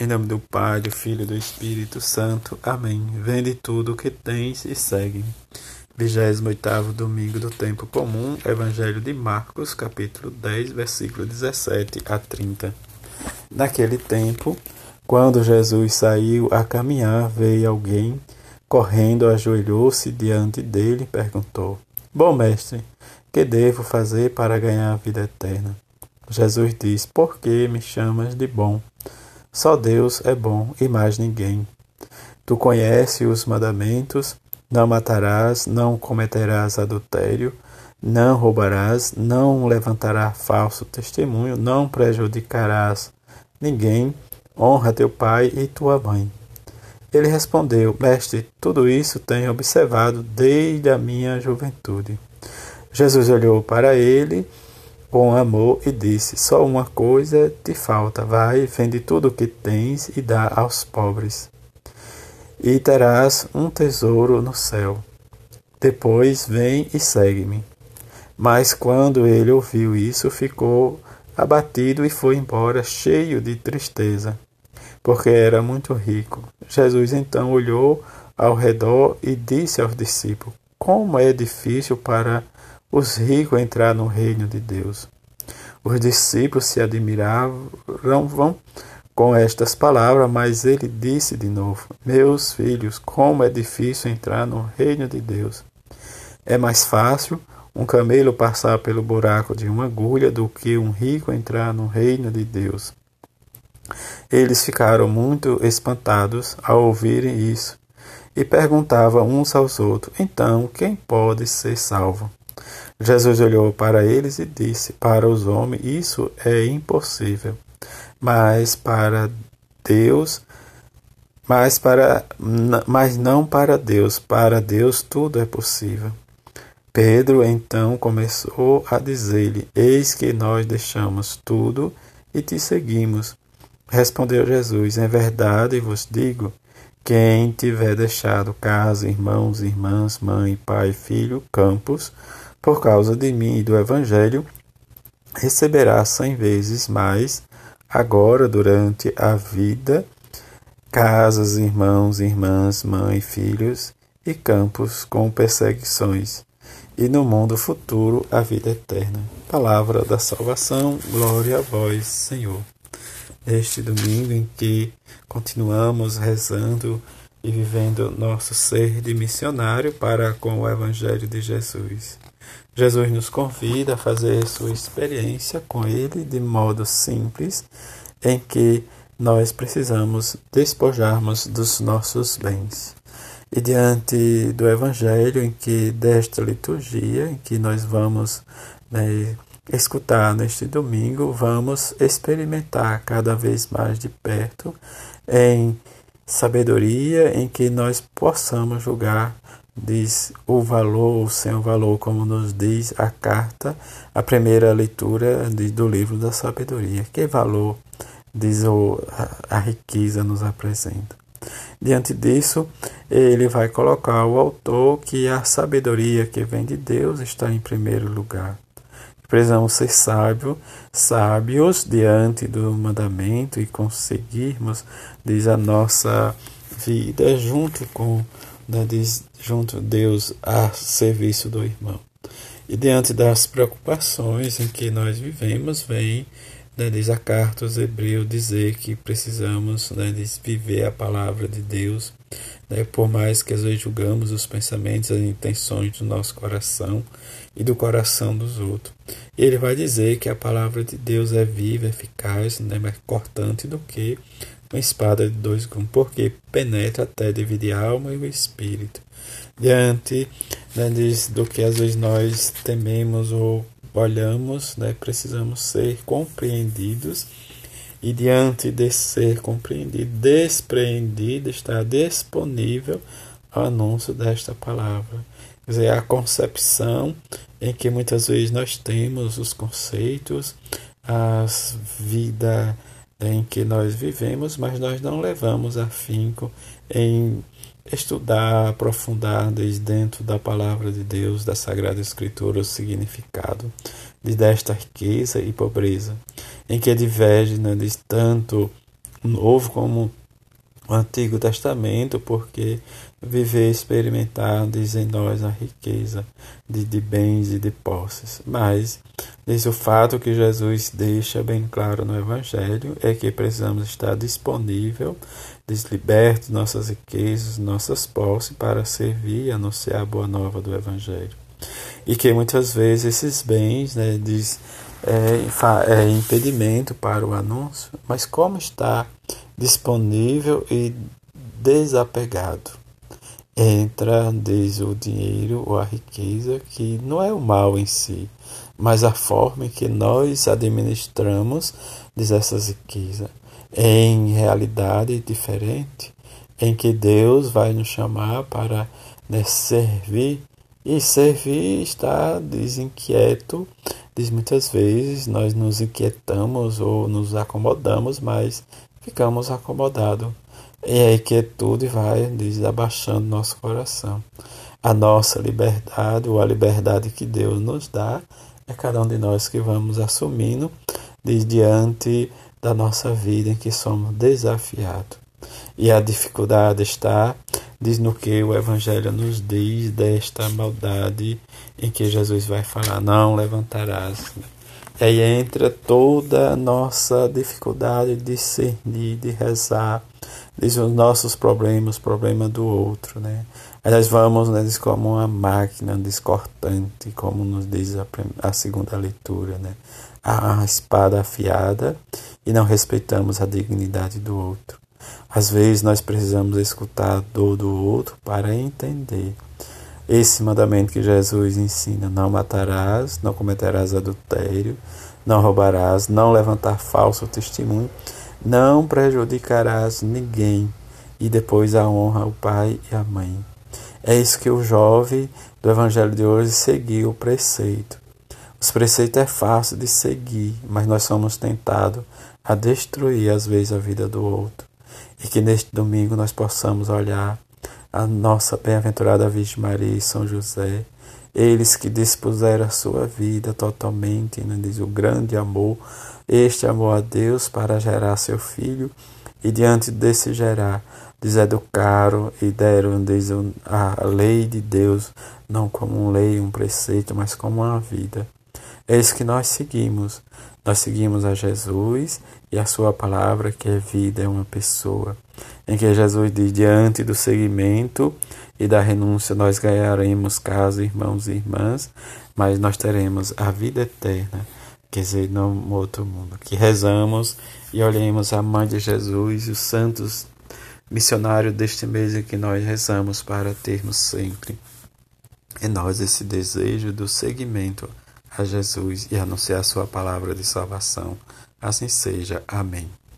Em nome do Pai, do Filho e do Espírito Santo. Amém. Vende tudo o que tens e segue. 28 domingo do tempo comum, Evangelho de Marcos, capítulo 10, versículo 17 a 30. Naquele tempo, quando Jesus saiu a caminhar, veio alguém correndo, ajoelhou-se diante dele e perguntou: Bom mestre, que devo fazer para ganhar a vida eterna? Jesus diz: Por que me chamas de bom? Só Deus é bom e mais ninguém. Tu conheces os mandamentos: não matarás, não cometerás adultério, não roubarás, não levantarás falso testemunho, não prejudicarás ninguém, honra teu pai e tua mãe. Ele respondeu: Mestre, tudo isso tenho observado desde a minha juventude. Jesus olhou para ele com amor e disse: Só uma coisa te falta. Vai, vende tudo o que tens e dá aos pobres, e terás um tesouro no céu. Depois vem e segue-me. Mas quando ele ouviu isso, ficou abatido e foi embora, cheio de tristeza, porque era muito rico. Jesus então olhou ao redor e disse aos discípulos: Como é difícil para os ricos entrar no reino de Deus. Os discípulos se admiravam com estas palavras, mas ele disse de novo: Meus filhos, como é difícil entrar no reino de Deus. É mais fácil um camelo passar pelo buraco de uma agulha do que um rico entrar no reino de Deus. Eles ficaram muito espantados ao ouvirem isso e perguntavam uns aos outros: Então, quem pode ser salvo? Jesus olhou para eles e disse: Para os homens isso é impossível, mas para Deus, mas para mas não para Deus, para Deus tudo é possível. Pedro então começou a dizer-lhe: Eis que nós deixamos tudo e te seguimos. Respondeu Jesus: Em verdade vos digo, quem tiver deixado casa, irmãos, irmãs, mãe, pai, filho, campos, por causa de mim e do Evangelho, receberá cem vezes mais, agora durante a vida, casas, irmãos, irmãs, mãe, filhos e campos com perseguições, e no mundo futuro a vida eterna. Palavra da salvação, glória a vós, Senhor. Este domingo em que continuamos rezando e vivendo nosso ser de missionário para com o Evangelho de Jesus. Jesus nos convida a fazer sua experiência com Ele de modo simples, em que nós precisamos despojarmos dos nossos bens. E diante do Evangelho, em que desta liturgia, em que nós vamos né, escutar neste domingo, vamos experimentar cada vez mais de perto em sabedoria, em que nós possamos julgar diz o valor ou sem o valor, como nos diz a carta, a primeira leitura de, do livro da sabedoria. Que valor, diz o, a, a riqueza nos apresenta. Diante disso, ele vai colocar o autor que a sabedoria que vem de Deus está em primeiro lugar. Precisamos ser sábios, sábios diante do mandamento e conseguirmos, diz a nossa vida junto com né, diz, junto Deus a serviço do irmão. E diante das preocupações em que nós vivemos, vem, né, diz a carta aos Hebreus, dizer que precisamos né, viver a palavra de Deus, né, por mais que às vezes julgamos os pensamentos, as intenções do nosso coração e do coração dos outros. Ele vai dizer que a palavra de Deus é viva, eficaz, né, mais cortante do que uma espada de dois gumes, porque penetra até dividir a alma e o espírito. Diante né, do que às vezes nós tememos ou olhamos, né, precisamos ser compreendidos e diante de ser compreendido, despreendido, está disponível o anúncio desta palavra. Quer dizer, a concepção em que muitas vezes nós temos os conceitos, as vidas em que nós vivemos, mas nós não levamos afinco em estudar, aprofundar desde dentro da palavra de Deus, da Sagrada Escritura, o significado de desta riqueza e pobreza, em que diverge né, de tanto Novo como o Antigo Testamento, porque viver, experimentar, diz em nós a riqueza de, de bens e de posses. Mas, diz o fato que Jesus deixa bem claro no Evangelho é que precisamos estar disponível, deslibertos nossas riquezas, nossas posses, para servir e anunciar a boa nova do Evangelho. E que muitas vezes esses bens, né, diz, é, é impedimento para o anúncio, mas como está disponível e desapegado. Entra, diz o dinheiro ou a riqueza, que não é o mal em si, mas a forma em que nós administramos diz essas riquezas. Em realidade diferente, em que Deus vai nos chamar para né, servir, e servir está desinquieto, diz muitas vezes nós nos inquietamos ou nos acomodamos, mas ficamos acomodados. E a inquietude vai desabaixando nosso coração. A nossa liberdade, ou a liberdade que Deus nos dá, é cada um de nós que vamos assumindo diante da nossa vida em que somos desafiados. E a dificuldade está, diz no que o Evangelho nos diz desta maldade em que Jesus vai falar: não levantarás. E aí entra toda a nossa dificuldade de discernir, de rezar, diz os nossos problemas, problema do outro, né? Aí nós vamos, né, como uma máquina descortante, como nos diz a, a segunda leitura, né? A espada afiada e não respeitamos a dignidade do outro. Às vezes nós precisamos escutar a dor do outro para entender esse mandamento que Jesus ensina: não matarás, não cometerás adultério, não roubarás, não levantar falso testemunho, não prejudicarás ninguém. E depois a honra ao pai e à mãe. É isso que o jovem do evangelho de hoje seguiu o preceito. Os preceitos é fácil de seguir, mas nós somos tentados a destruir às vezes a vida do outro. E que neste domingo nós possamos olhar a nossa bem-aventurada Virgem Maria e São José, eles que dispuseram a sua vida totalmente, né, diz o grande amor, este amor a Deus para gerar seu filho, e diante desse gerar, diz educaram e deram a lei de Deus, não como uma lei, um preceito, mas como uma vida. Isso que nós seguimos. Nós seguimos a Jesus e a sua palavra, que é vida, é uma pessoa em que Jesus diz: diante do seguimento e da renúncia, nós ganharemos casa, irmãos e irmãs, mas nós teremos a vida eterna, quer dizer, no outro mundo. Que rezamos e olhemos a Mãe de Jesus e os santos missionários deste mês em que nós rezamos para termos sempre em nós esse desejo do seguimento a Jesus e anunciar a Sua palavra de salvação. Assim seja. Amém.